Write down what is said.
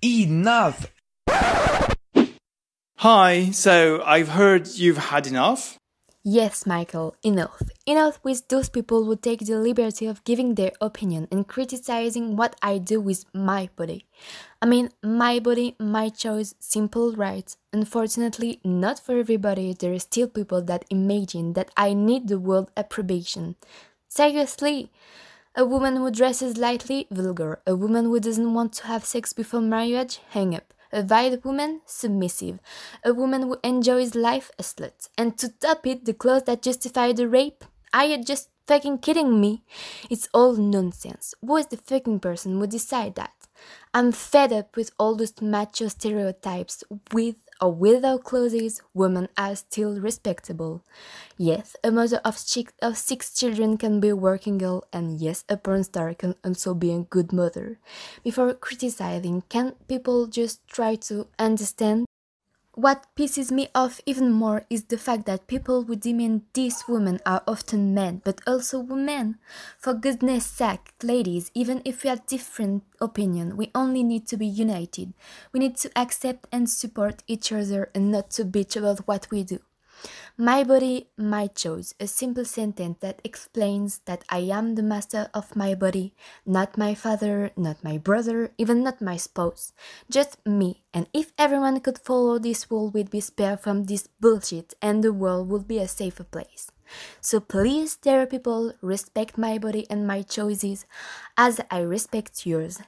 Enough! Hi, so I've heard you've had enough? Yes, Michael, enough. Enough with those people who take the liberty of giving their opinion and criticizing what I do with my body. I mean, my body, my choice, simple right. Unfortunately, not for everybody, there are still people that imagine that I need the world approbation. Seriously? A woman who dresses lightly, vulgar. A woman who doesn't want to have sex before marriage, hang up. A vile woman, submissive. A woman who enjoys life, a slut. And to top it, the clothes that justify the rape? Are you just fucking kidding me? It's all nonsense. Who is the fucking person who decide that? I'm fed up with all those macho stereotypes with or without clothes, women are still respectable. Yes, a mother of, of six children can be a working girl, and yes, a porn star can also be a good mother. Before criticizing, can people just try to understand what pisses me off even more is the fact that people who demand these women are often men, but also women. For goodness sake, ladies, even if we have different opinion, we only need to be united. We need to accept and support each other and not to bitch about what we do. My body, my choice, a simple sentence that explains that I am the master of my body, not my father, not my brother, even not my spouse, just me. And if everyone could follow this rule, we'd be spared from this bullshit and the world would be a safer place. So please, dear people, respect my body and my choices as I respect yours.